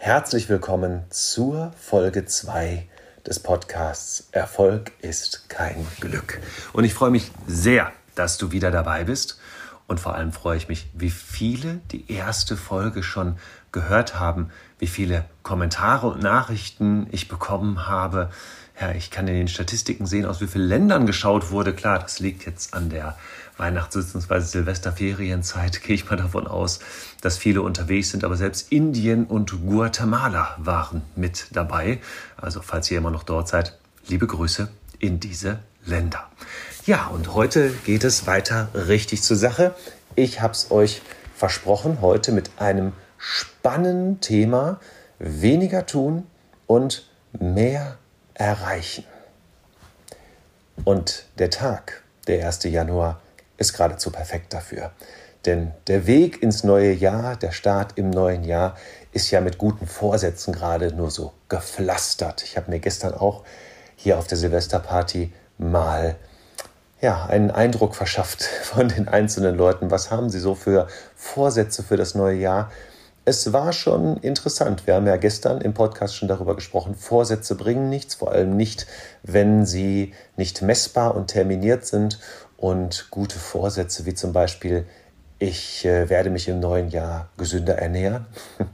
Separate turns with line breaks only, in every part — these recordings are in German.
Herzlich willkommen zur Folge 2 des Podcasts Erfolg ist kein Glück. Und ich freue mich sehr, dass du wieder dabei bist. Und vor allem freue ich mich, wie viele die erste Folge schon gehört haben, wie viele Kommentare und Nachrichten ich bekommen habe. Ja, ich kann in den Statistiken sehen, aus wie vielen Ländern geschaut wurde. Klar, das liegt jetzt an der Weihnachts- bzw. Silvesterferienzeit gehe ich mal davon aus, dass viele unterwegs sind, aber selbst Indien und Guatemala waren mit dabei. Also falls ihr immer noch dort seid, liebe Grüße in diese Länder. Ja, und heute geht es weiter richtig zur Sache. Ich habe es euch versprochen, heute mit einem spannenden Thema weniger tun und mehr erreichen. Und der Tag, der 1. Januar, ist geradezu perfekt dafür. Denn der Weg ins neue Jahr, der Start im neuen Jahr, ist ja mit guten Vorsätzen gerade nur so gepflastert. Ich habe mir gestern auch hier auf der Silvesterparty mal ja, einen Eindruck verschafft von den einzelnen Leuten. Was haben sie so für Vorsätze für das neue Jahr? Es war schon interessant. Wir haben ja gestern im Podcast schon darüber gesprochen. Vorsätze bringen nichts, vor allem nicht, wenn sie nicht messbar und terminiert sind und gute Vorsätze wie zum Beispiel, ich äh, werde mich im neuen Jahr gesünder ernähren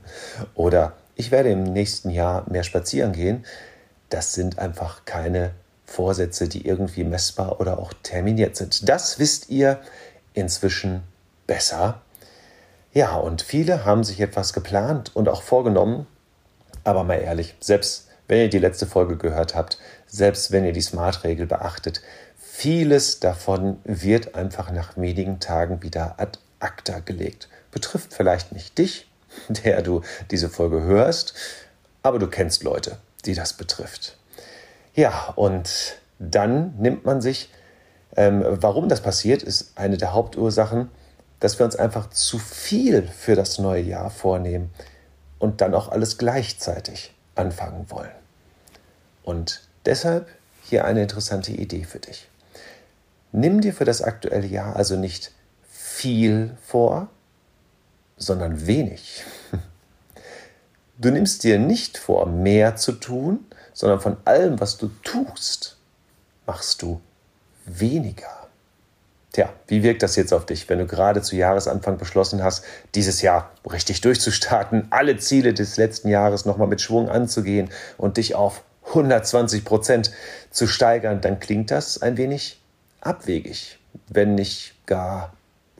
oder ich werde im nächsten Jahr mehr spazieren gehen, das sind einfach keine Vorsätze, die irgendwie messbar oder auch terminiert sind. Das wisst ihr inzwischen besser. Ja, und viele haben sich etwas geplant und auch vorgenommen, aber mal ehrlich, selbst wenn ihr die letzte Folge gehört habt, selbst wenn ihr die Smart-Regel beachtet, Vieles davon wird einfach nach wenigen Tagen wieder ad acta gelegt. Betrifft vielleicht nicht dich, der du diese Folge hörst, aber du kennst Leute, die das betrifft. Ja, und dann nimmt man sich, ähm, warum das passiert, ist eine der Hauptursachen, dass wir uns einfach zu viel für das neue Jahr vornehmen und dann auch alles gleichzeitig anfangen wollen. Und deshalb hier eine interessante Idee für dich. Nimm dir für das aktuelle Jahr also nicht viel vor, sondern wenig. Du nimmst dir nicht vor, mehr zu tun, sondern von allem, was du tust, machst du weniger. Tja, wie wirkt das jetzt auf dich, wenn du gerade zu Jahresanfang beschlossen hast, dieses Jahr richtig durchzustarten, alle Ziele des letzten Jahres nochmal mit Schwung anzugehen und dich auf 120 Prozent zu steigern, dann klingt das ein wenig abwegig, wenn nicht gar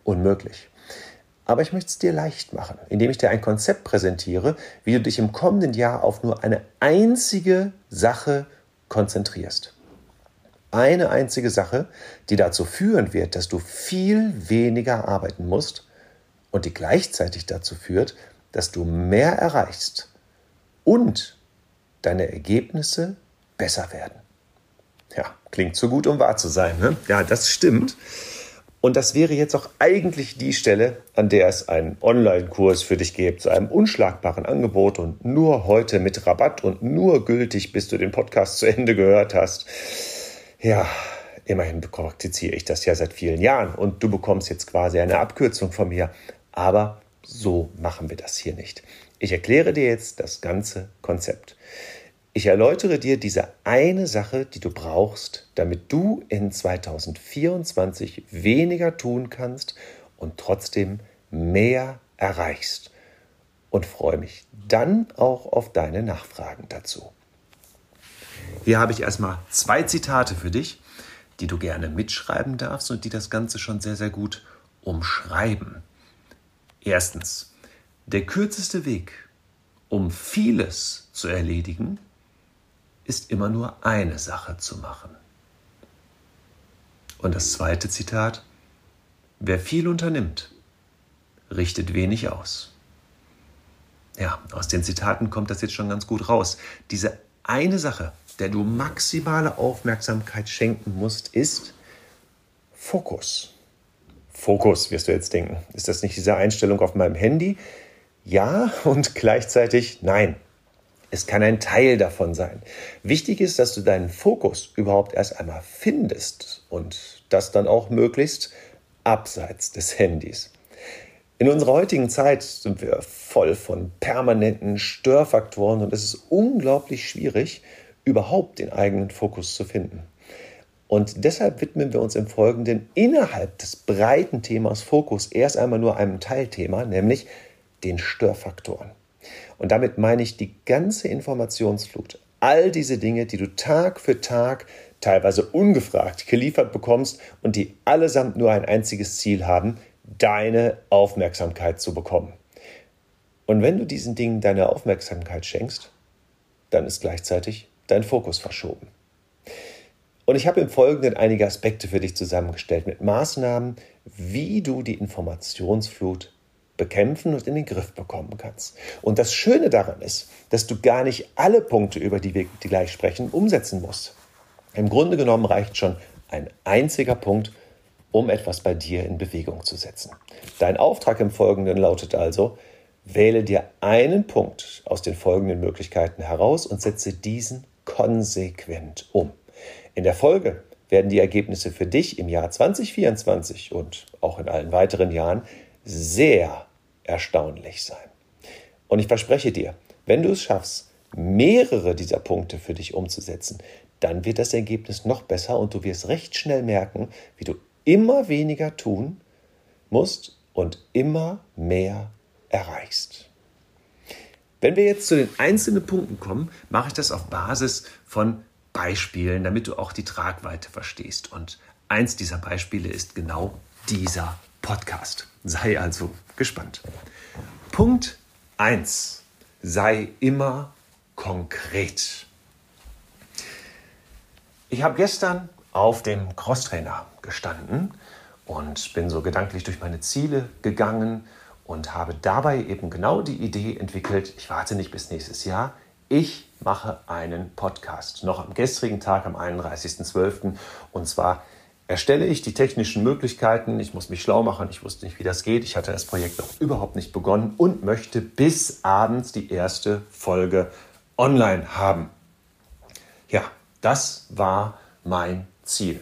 unmöglich. Aber ich möchte es dir leicht machen, indem ich dir ein Konzept präsentiere, wie du dich im kommenden Jahr auf nur eine einzige Sache konzentrierst. Eine einzige Sache, die dazu führen wird, dass du viel weniger arbeiten musst und die gleichzeitig dazu führt, dass du mehr erreichst und deine Ergebnisse besser werden. Ja, klingt zu gut, um wahr zu sein. Ne? Ja, das stimmt. Und das wäre jetzt auch eigentlich die Stelle, an der es einen Online-Kurs für dich gibt, zu einem unschlagbaren Angebot und nur heute mit Rabatt und nur gültig, bis du den Podcast zu Ende gehört hast. Ja, immerhin praktiziere ich das ja seit vielen Jahren und du bekommst jetzt quasi eine Abkürzung von mir. Aber so machen wir das hier nicht. Ich erkläre dir jetzt das ganze Konzept. Ich erläutere dir diese eine Sache, die du brauchst, damit du in 2024 weniger tun kannst und trotzdem mehr erreichst. Und freue mich dann auch auf deine Nachfragen dazu. Hier habe ich erstmal zwei Zitate für dich, die du gerne mitschreiben darfst und die das Ganze schon sehr, sehr gut umschreiben. Erstens, der kürzeste Weg, um vieles zu erledigen, ist immer nur eine Sache zu machen. Und das zweite Zitat, wer viel unternimmt, richtet wenig aus. Ja, aus den Zitaten kommt das jetzt schon ganz gut raus. Diese eine Sache, der du maximale Aufmerksamkeit schenken musst, ist Fokus. Fokus, wirst du jetzt denken. Ist das nicht diese Einstellung auf meinem Handy? Ja und gleichzeitig nein. Es kann ein Teil davon sein. Wichtig ist, dass du deinen Fokus überhaupt erst einmal findest und das dann auch möglichst abseits des Handys. In unserer heutigen Zeit sind wir voll von permanenten Störfaktoren und es ist unglaublich schwierig, überhaupt den eigenen Fokus zu finden. Und deshalb widmen wir uns im Folgenden innerhalb des breiten Themas Fokus erst einmal nur einem Teilthema, nämlich den Störfaktoren. Und damit meine ich die ganze Informationsflut, all diese Dinge, die du Tag für Tag teilweise ungefragt geliefert bekommst und die allesamt nur ein einziges Ziel haben, deine Aufmerksamkeit zu bekommen. Und wenn du diesen Dingen deine Aufmerksamkeit schenkst, dann ist gleichzeitig dein Fokus verschoben. Und ich habe im Folgenden einige Aspekte für dich zusammengestellt mit Maßnahmen, wie du die Informationsflut bekämpfen und in den Griff bekommen kannst. Und das Schöne daran ist, dass du gar nicht alle Punkte, über die wir gleich sprechen, umsetzen musst. Im Grunde genommen reicht schon ein einziger Punkt, um etwas bei dir in Bewegung zu setzen. Dein Auftrag im Folgenden lautet also, wähle dir einen Punkt aus den folgenden Möglichkeiten heraus und setze diesen konsequent um. In der Folge werden die Ergebnisse für dich im Jahr 2024 und auch in allen weiteren Jahren sehr erstaunlich sein. Und ich verspreche dir, wenn du es schaffst, mehrere dieser Punkte für dich umzusetzen, dann wird das Ergebnis noch besser und du wirst recht schnell merken, wie du immer weniger tun musst und immer mehr erreichst. Wenn wir jetzt zu den einzelnen Punkten kommen, mache ich das auf Basis von Beispielen, damit du auch die Tragweite verstehst. Und eins dieser Beispiele ist genau dieser Podcast. Sei also gespannt. Punkt 1. Sei immer konkret. Ich habe gestern auf dem Crosstrainer gestanden und bin so gedanklich durch meine Ziele gegangen und habe dabei eben genau die Idee entwickelt, ich warte nicht bis nächstes Jahr, ich mache einen Podcast. Noch am gestrigen Tag, am 31.12. Und zwar erstelle ich die technischen Möglichkeiten. Ich muss mich schlau machen. Ich wusste nicht, wie das geht. Ich hatte das Projekt noch überhaupt nicht begonnen und möchte bis abends die erste Folge online haben. Ja, das war mein Ziel.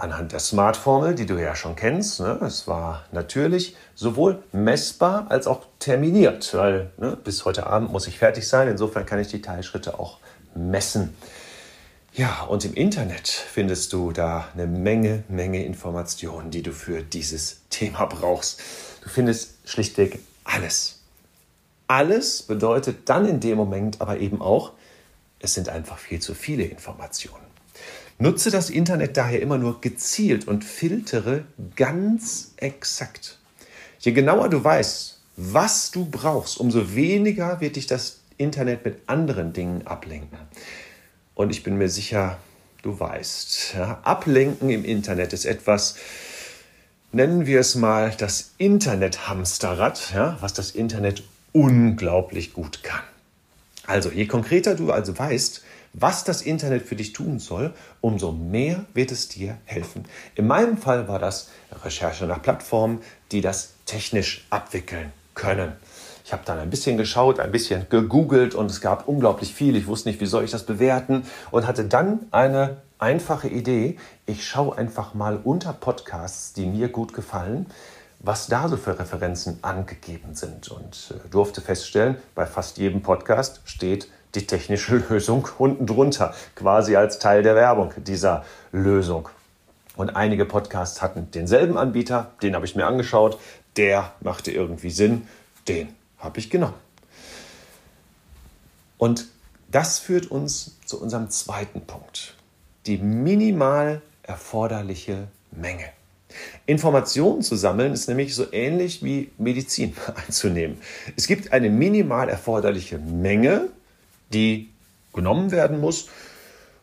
Anhand der Smart-Formel, die du ja schon kennst, ne, es war natürlich sowohl messbar als auch terminiert, weil ne, bis heute Abend muss ich fertig sein. Insofern kann ich die Teilschritte auch messen. Ja, und im Internet findest du da eine Menge, Menge Informationen, die du für dieses Thema brauchst. Du findest schlichtweg alles. Alles bedeutet dann in dem Moment aber eben auch, es sind einfach viel zu viele Informationen. Nutze das Internet daher immer nur gezielt und filtere ganz exakt. Je genauer du weißt, was du brauchst, umso weniger wird dich das Internet mit anderen Dingen ablenken. Und ich bin mir sicher, du weißt, ja, Ablenken im Internet ist etwas, nennen wir es mal das Internet-Hamsterrad, ja, was das Internet unglaublich gut kann. Also, je konkreter du also weißt, was das Internet für dich tun soll, umso mehr wird es dir helfen. In meinem Fall war das Recherche nach Plattformen, die das technisch abwickeln können. Ich habe dann ein bisschen geschaut, ein bisschen gegoogelt und es gab unglaublich viel. Ich wusste nicht, wie soll ich das bewerten und hatte dann eine einfache Idee. Ich schaue einfach mal unter Podcasts, die mir gut gefallen, was da so für Referenzen angegeben sind und äh, durfte feststellen, bei fast jedem Podcast steht die technische Lösung unten drunter, quasi als Teil der Werbung dieser Lösung. Und einige Podcasts hatten denselben Anbieter, den habe ich mir angeschaut, der machte irgendwie Sinn, den habe ich genommen. Und das führt uns zu unserem zweiten Punkt. Die minimal erforderliche Menge. Informationen zu sammeln ist nämlich so ähnlich wie Medizin einzunehmen. Es gibt eine minimal erforderliche Menge, die genommen werden muss,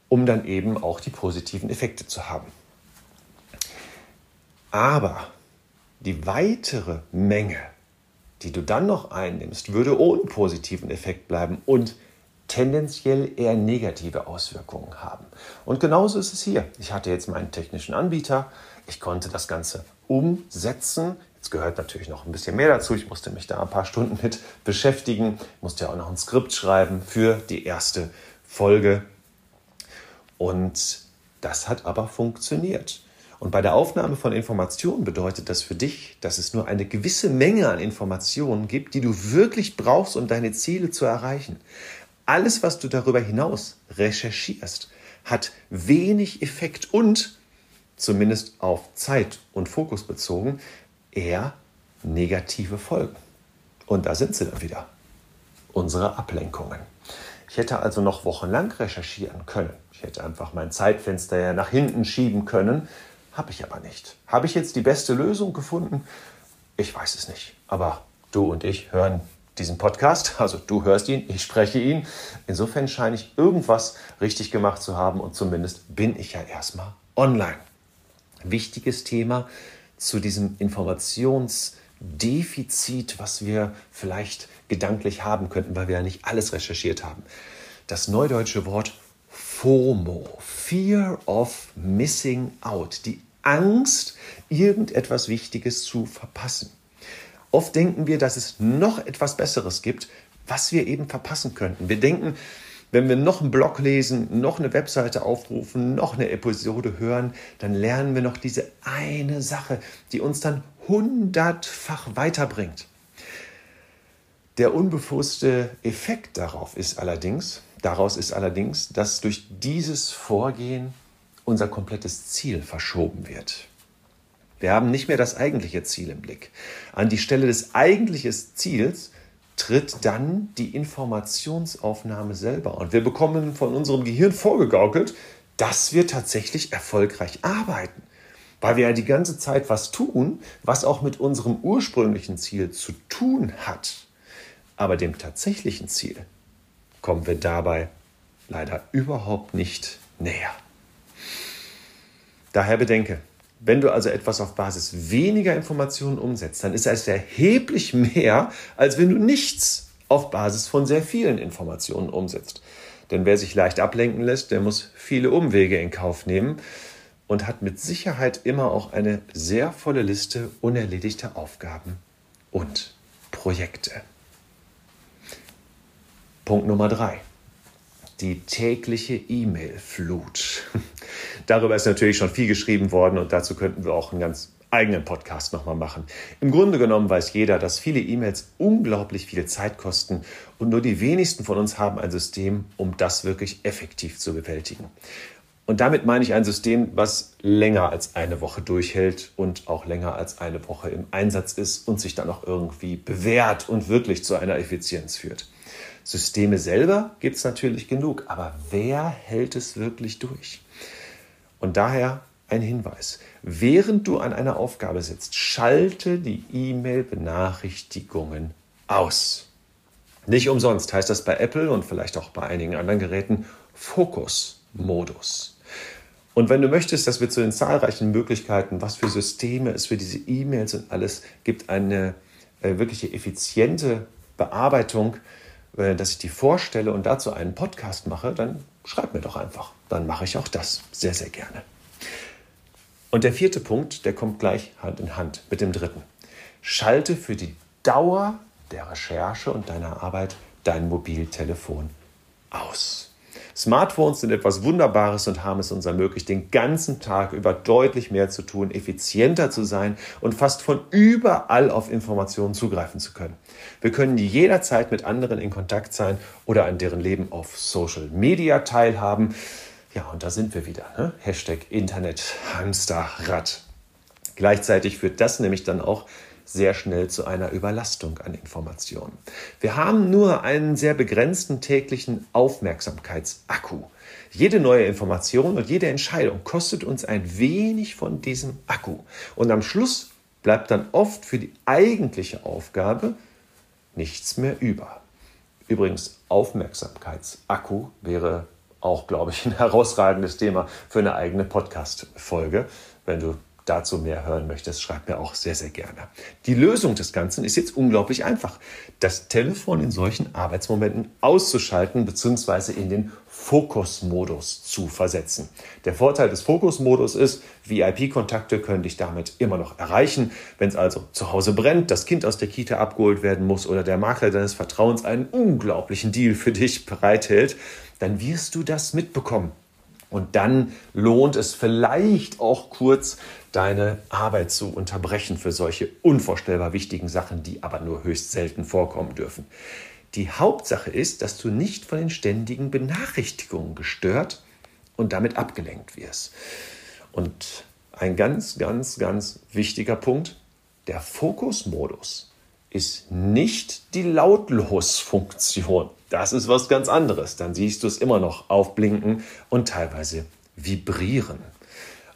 um dann eben auch die positiven Effekte zu haben. Aber die weitere Menge die du dann noch einnimmst, würde ohne positiven Effekt bleiben und tendenziell eher negative Auswirkungen haben. Und genauso ist es hier. Ich hatte jetzt meinen technischen Anbieter, ich konnte das Ganze umsetzen. Jetzt gehört natürlich noch ein bisschen mehr dazu. Ich musste mich da ein paar Stunden mit beschäftigen, musste ja auch noch ein Skript schreiben für die erste Folge. Und das hat aber funktioniert. Und bei der Aufnahme von Informationen bedeutet das für dich, dass es nur eine gewisse Menge an Informationen gibt, die du wirklich brauchst, um deine Ziele zu erreichen. Alles, was du darüber hinaus recherchierst, hat wenig Effekt und, zumindest auf Zeit und Fokus bezogen, eher negative Folgen. Und da sind sie dann wieder, unsere Ablenkungen. Ich hätte also noch wochenlang recherchieren können. Ich hätte einfach mein Zeitfenster ja nach hinten schieben können, habe ich aber nicht. Habe ich jetzt die beste Lösung gefunden? Ich weiß es nicht. Aber du und ich hören diesen Podcast, also du hörst ihn, ich spreche ihn. Insofern scheine ich irgendwas richtig gemacht zu haben und zumindest bin ich ja erstmal online. Wichtiges Thema zu diesem Informationsdefizit, was wir vielleicht gedanklich haben könnten, weil wir ja nicht alles recherchiert haben. Das neudeutsche Wort FOMO, Fear of Missing Out, die Angst, irgendetwas Wichtiges zu verpassen. Oft denken wir, dass es noch etwas Besseres gibt, was wir eben verpassen könnten. Wir denken, wenn wir noch einen Blog lesen, noch eine Webseite aufrufen, noch eine Episode hören, dann lernen wir noch diese eine Sache, die uns dann hundertfach weiterbringt. Der unbewusste Effekt darauf ist allerdings, daraus ist allerdings, dass durch dieses Vorgehen unser komplettes Ziel verschoben wird. Wir haben nicht mehr das eigentliche Ziel im Blick. An die Stelle des eigentlichen Ziels tritt dann die Informationsaufnahme selber. Und wir bekommen von unserem Gehirn vorgegaukelt, dass wir tatsächlich erfolgreich arbeiten. Weil wir ja die ganze Zeit was tun, was auch mit unserem ursprünglichen Ziel zu tun hat. Aber dem tatsächlichen Ziel kommen wir dabei leider überhaupt nicht näher. Daher bedenke, wenn du also etwas auf Basis weniger Informationen umsetzt, dann ist es erheblich mehr, als wenn du nichts auf Basis von sehr vielen Informationen umsetzt. Denn wer sich leicht ablenken lässt, der muss viele Umwege in Kauf nehmen und hat mit Sicherheit immer auch eine sehr volle Liste unerledigter Aufgaben und Projekte. Punkt Nummer drei. Die tägliche E-Mail-Flut. Darüber ist natürlich schon viel geschrieben worden und dazu könnten wir auch einen ganz eigenen Podcast nochmal machen. Im Grunde genommen weiß jeder, dass viele E-Mails unglaublich viel Zeit kosten und nur die wenigsten von uns haben ein System, um das wirklich effektiv zu bewältigen. Und damit meine ich ein System, was länger als eine Woche durchhält und auch länger als eine Woche im Einsatz ist und sich dann auch irgendwie bewährt und wirklich zu einer Effizienz führt. Systeme selber gibt es natürlich genug, aber wer hält es wirklich durch? Und daher ein Hinweis. Während du an einer Aufgabe sitzt, schalte die E-Mail-Benachrichtigungen aus. Nicht umsonst heißt das bei Apple und vielleicht auch bei einigen anderen Geräten Fokus-Modus. Und wenn du möchtest, dass wir zu den zahlreichen Möglichkeiten, was für Systeme es für diese E-Mails und alles gibt, eine äh, wirkliche effiziente Bearbeitung, dass ich die vorstelle und dazu einen Podcast mache, dann schreib mir doch einfach. Dann mache ich auch das sehr, sehr gerne. Und der vierte Punkt, der kommt gleich Hand in Hand mit dem dritten. Schalte für die Dauer der Recherche und deiner Arbeit dein Mobiltelefon aus. Smartphones sind etwas Wunderbares und haben es uns ermöglicht, den ganzen Tag über deutlich mehr zu tun, effizienter zu sein und fast von überall auf Informationen zugreifen zu können. Wir können jederzeit mit anderen in Kontakt sein oder an deren Leben auf Social Media teilhaben. Ja, und da sind wir wieder. Ne? Hashtag Internet Hamsterrad. Gleichzeitig führt das nämlich dann auch sehr schnell zu einer Überlastung an Informationen. Wir haben nur einen sehr begrenzten täglichen Aufmerksamkeitsakku. Jede neue Information und jede Entscheidung kostet uns ein wenig von diesem Akku. Und am Schluss bleibt dann oft für die eigentliche Aufgabe nichts mehr über. Übrigens, Aufmerksamkeitsakku wäre auch, glaube ich, ein herausragendes Thema für eine eigene Podcast-Folge. Wenn du dazu mehr hören möchtest, schreib mir auch sehr, sehr gerne. Die Lösung des Ganzen ist jetzt unglaublich einfach. Das Telefon in solchen Arbeitsmomenten auszuschalten bzw. in den Fokusmodus zu versetzen. Der Vorteil des Fokusmodus ist, VIP-Kontakte können dich damit immer noch erreichen. Wenn es also zu Hause brennt, das Kind aus der Kita abgeholt werden muss oder der Makler deines Vertrauens einen unglaublichen Deal für dich bereithält, dann wirst du das mitbekommen. Und dann lohnt es vielleicht auch kurz, deine Arbeit zu unterbrechen für solche unvorstellbar wichtigen Sachen, die aber nur höchst selten vorkommen dürfen. Die Hauptsache ist, dass du nicht von den ständigen Benachrichtigungen gestört und damit abgelenkt wirst. Und ein ganz, ganz, ganz wichtiger Punkt, der Fokusmodus ist nicht die Lautlos-Funktion. Das ist was ganz anderes. Dann siehst du es immer noch aufblinken und teilweise vibrieren.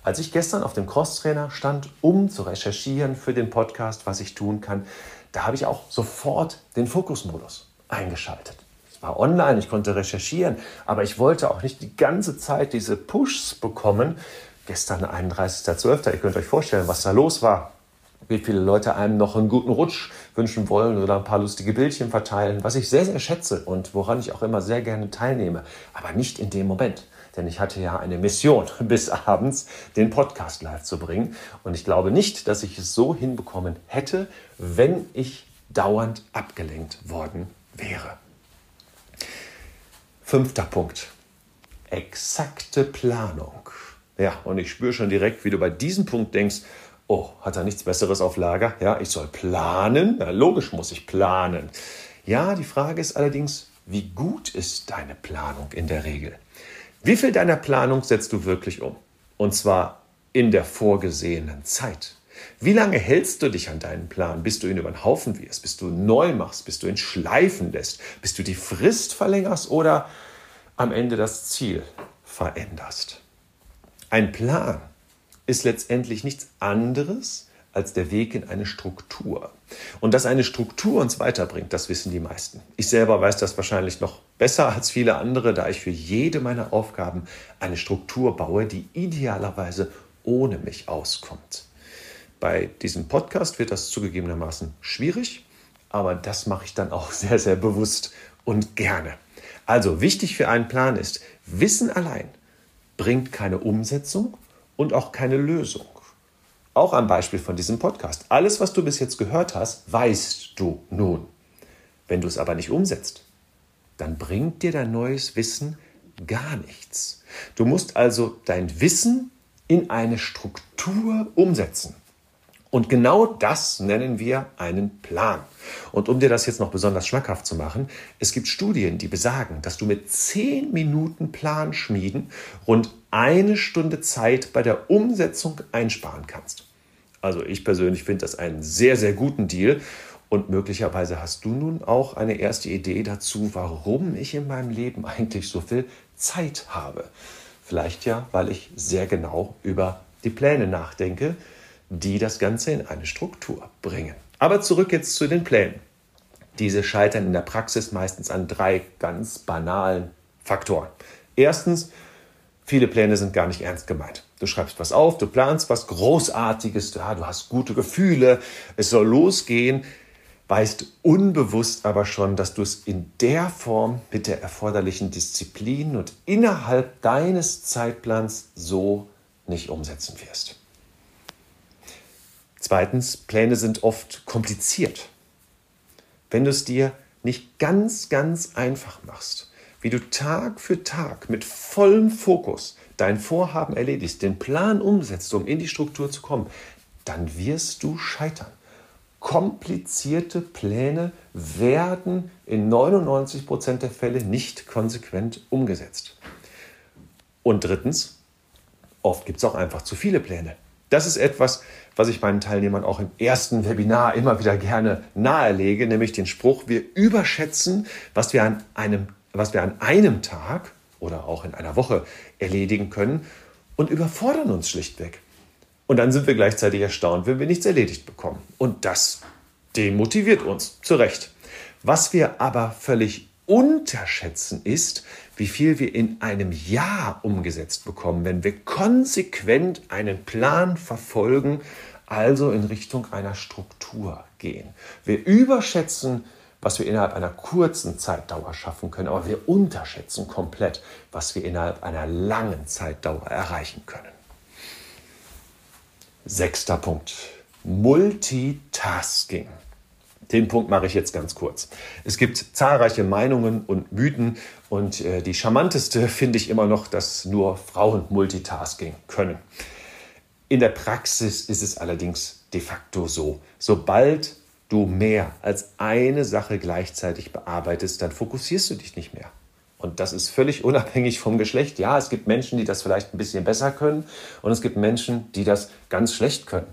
Als ich gestern auf dem Crosstrainer stand, um zu recherchieren für den Podcast, was ich tun kann, da habe ich auch sofort den Fokusmodus eingeschaltet. Ich war online, ich konnte recherchieren, aber ich wollte auch nicht die ganze Zeit diese Pushs bekommen. Gestern 31.12., ihr könnt euch vorstellen, was da los war wie viele Leute einem noch einen guten Rutsch wünschen wollen oder ein paar lustige Bildchen verteilen, was ich sehr, sehr schätze und woran ich auch immer sehr gerne teilnehme, aber nicht in dem Moment. Denn ich hatte ja eine Mission, bis abends den Podcast live zu bringen. Und ich glaube nicht, dass ich es so hinbekommen hätte, wenn ich dauernd abgelenkt worden wäre. Fünfter Punkt. Exakte Planung. Ja, und ich spüre schon direkt, wie du bei diesem Punkt denkst, oh, hat er nichts Besseres auf Lager? Ja, ich soll planen. Ja, logisch muss ich planen. Ja, die Frage ist allerdings, wie gut ist deine Planung in der Regel? Wie viel deiner Planung setzt du wirklich um? Und zwar in der vorgesehenen Zeit. Wie lange hältst du dich an deinen Plan, bis du ihn über den Haufen wirst, bis du neu machst, bis du ihn schleifen lässt, bis du die Frist verlängerst oder am Ende das Ziel veränderst? Ein Plan ist letztendlich nichts anderes als der Weg in eine Struktur. Und dass eine Struktur uns weiterbringt, das wissen die meisten. Ich selber weiß das wahrscheinlich noch besser als viele andere, da ich für jede meiner Aufgaben eine Struktur baue, die idealerweise ohne mich auskommt. Bei diesem Podcast wird das zugegebenermaßen schwierig, aber das mache ich dann auch sehr, sehr bewusst und gerne. Also wichtig für einen Plan ist, Wissen allein bringt keine Umsetzung und auch keine Lösung. Auch am Beispiel von diesem Podcast. Alles, was du bis jetzt gehört hast, weißt du nun. Wenn du es aber nicht umsetzt, dann bringt dir dein neues Wissen gar nichts. Du musst also dein Wissen in eine Struktur umsetzen. Und genau das nennen wir einen Plan. Und um dir das jetzt noch besonders schmackhaft zu machen, es gibt Studien, die besagen, dass du mit 10 Minuten Plan schmieden rund eine Stunde Zeit bei der Umsetzung einsparen kannst. Also ich persönlich finde das einen sehr, sehr guten Deal. Und möglicherweise hast du nun auch eine erste Idee dazu, warum ich in meinem Leben eigentlich so viel Zeit habe. Vielleicht ja, weil ich sehr genau über die Pläne nachdenke, die das Ganze in eine Struktur bringen. Aber zurück jetzt zu den Plänen. Diese scheitern in der Praxis meistens an drei ganz banalen Faktoren. Erstens, viele Pläne sind gar nicht ernst gemeint. Du schreibst was auf, du planst was Großartiges, ja, du hast gute Gefühle, es soll losgehen, weißt unbewusst aber schon, dass du es in der Form mit der erforderlichen Disziplin und innerhalb deines Zeitplans so nicht umsetzen wirst. Zweitens, Pläne sind oft kompliziert. Wenn du es dir nicht ganz, ganz einfach machst, wie du Tag für Tag mit vollem Fokus dein Vorhaben erledigst, den Plan umsetzt, um in die Struktur zu kommen, dann wirst du scheitern. Komplizierte Pläne werden in 99 Prozent der Fälle nicht konsequent umgesetzt. Und drittens, oft gibt es auch einfach zu viele Pläne. Das ist etwas, was ich meinen Teilnehmern auch im ersten Webinar immer wieder gerne nahelege, nämlich den Spruch, wir überschätzen, was wir an einem, was wir an einem Tag oder auch in einer Woche erledigen können und überfordern uns schlichtweg. Und dann sind wir gleichzeitig erstaunt, wenn wir nichts erledigt bekommen. Und das demotiviert uns, zu Recht. Was wir aber völlig unterschätzen ist, wie viel wir in einem Jahr umgesetzt bekommen, wenn wir konsequent einen Plan verfolgen, also in Richtung einer Struktur gehen. Wir überschätzen, was wir innerhalb einer kurzen Zeitdauer schaffen können, aber wir unterschätzen komplett, was wir innerhalb einer langen Zeitdauer erreichen können. Sechster Punkt. Multitasking. Den Punkt mache ich jetzt ganz kurz. Es gibt zahlreiche Meinungen und Mythen und äh, die charmanteste finde ich immer noch, dass nur Frauen Multitasking können. In der Praxis ist es allerdings de facto so. Sobald du mehr als eine Sache gleichzeitig bearbeitest, dann fokussierst du dich nicht mehr. Und das ist völlig unabhängig vom Geschlecht. Ja, es gibt Menschen, die das vielleicht ein bisschen besser können und es gibt Menschen, die das ganz schlecht können.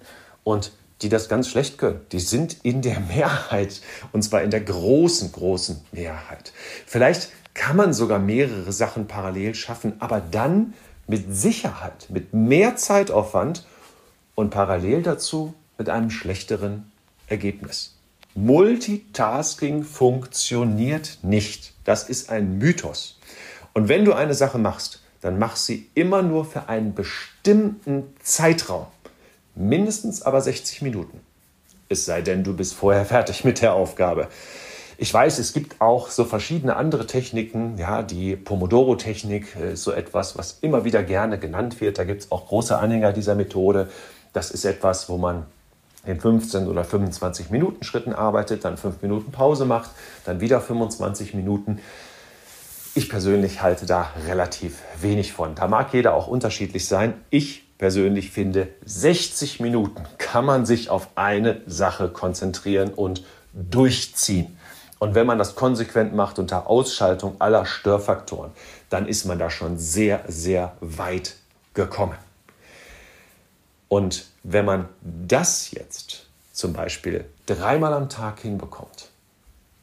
Und die das ganz schlecht können, die sind in der Mehrheit und zwar in der großen, großen Mehrheit. Vielleicht kann man sogar mehrere Sachen parallel schaffen, aber dann mit Sicherheit, mit mehr Zeitaufwand und parallel dazu mit einem schlechteren Ergebnis. Multitasking funktioniert nicht. Das ist ein Mythos. Und wenn du eine Sache machst, dann mach sie immer nur für einen bestimmten Zeitraum. Mindestens aber 60 Minuten. Es sei denn, du bist vorher fertig mit der Aufgabe. Ich weiß, es gibt auch so verschiedene andere Techniken. Ja, die Pomodoro-Technik ist so etwas, was immer wieder gerne genannt wird. Da gibt es auch große Anhänger dieser Methode. Das ist etwas, wo man in 15 oder 25 Minuten Schritten arbeitet, dann 5 Minuten Pause macht, dann wieder 25 Minuten. Ich persönlich halte da relativ wenig von. Da mag jeder auch unterschiedlich sein. Ich persönlich finde, 60 Minuten kann man sich auf eine Sache konzentrieren und durchziehen. Und wenn man das konsequent macht unter Ausschaltung aller Störfaktoren, dann ist man da schon sehr, sehr weit gekommen. Und wenn man das jetzt zum Beispiel dreimal am Tag hinbekommt,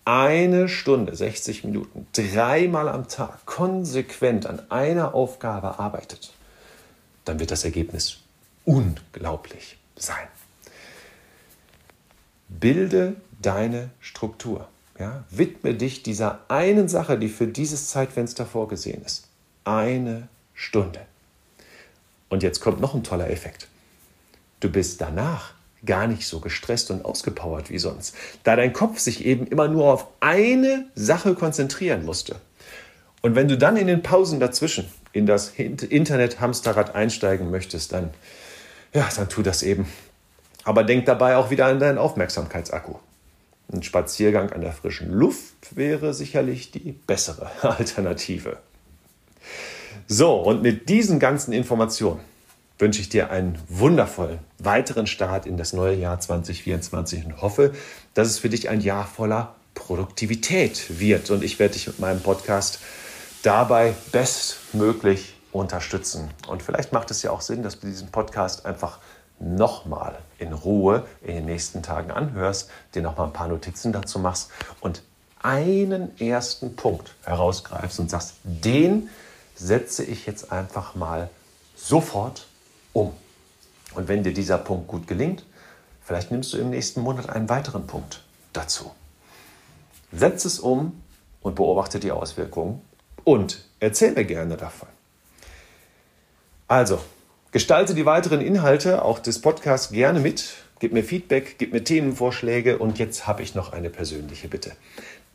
eine Stunde, 60 Minuten, dreimal am Tag konsequent an einer Aufgabe arbeitet, dann wird das Ergebnis unglaublich sein. Bilde deine Struktur. Ja? Widme dich dieser einen Sache, die für dieses Zeitfenster vorgesehen ist. Eine Stunde. Und jetzt kommt noch ein toller Effekt. Du bist danach gar nicht so gestresst und ausgepowert wie sonst, da dein Kopf sich eben immer nur auf eine Sache konzentrieren musste. Und wenn du dann in den Pausen dazwischen in das Internet-Hamsterrad einsteigen möchtest, dann, ja, dann tu das eben. Aber denk dabei auch wieder an deinen Aufmerksamkeitsakku. Ein Spaziergang an der frischen Luft wäre sicherlich die bessere Alternative. So, und mit diesen ganzen Informationen wünsche ich dir einen wundervollen weiteren Start in das neue Jahr 2024 und hoffe, dass es für dich ein Jahr voller Produktivität wird. Und ich werde dich mit meinem Podcast dabei bestmöglich unterstützen. Und vielleicht macht es ja auch Sinn, dass du diesen Podcast einfach nochmal in Ruhe in den nächsten Tagen anhörst, dir nochmal ein paar Notizen dazu machst und einen ersten Punkt herausgreifst und sagst, den setze ich jetzt einfach mal sofort um. Und wenn dir dieser Punkt gut gelingt, vielleicht nimmst du im nächsten Monat einen weiteren Punkt dazu. Setz es um und beobachte die Auswirkungen und erzähl mir gerne davon. Also, gestalte die weiteren Inhalte auch des Podcasts gerne mit. Gib mir Feedback, gib mir Themenvorschläge und jetzt habe ich noch eine persönliche Bitte.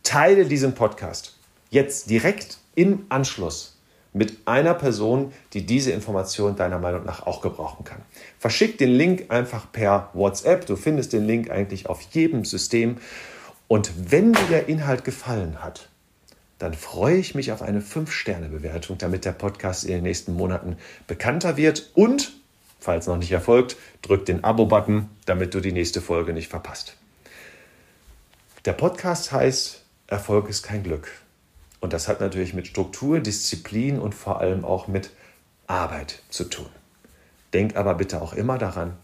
Teile diesen Podcast jetzt direkt im Anschluss mit einer Person, die diese Information deiner Meinung nach auch gebrauchen kann. Verschick den Link einfach per WhatsApp. Du findest den Link eigentlich auf jedem System. Und wenn dir der Inhalt gefallen hat, dann freue ich mich auf eine 5-Sterne-Bewertung, damit der Podcast in den nächsten Monaten bekannter wird. Und, falls noch nicht erfolgt, drück den Abo-Button, damit du die nächste Folge nicht verpasst. Der Podcast heißt Erfolg ist kein Glück. Und das hat natürlich mit Struktur, Disziplin und vor allem auch mit Arbeit zu tun. Denk aber bitte auch immer daran,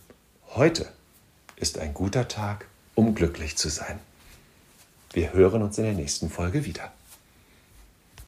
heute ist ein guter Tag, um glücklich zu sein. Wir hören uns in der nächsten Folge wieder.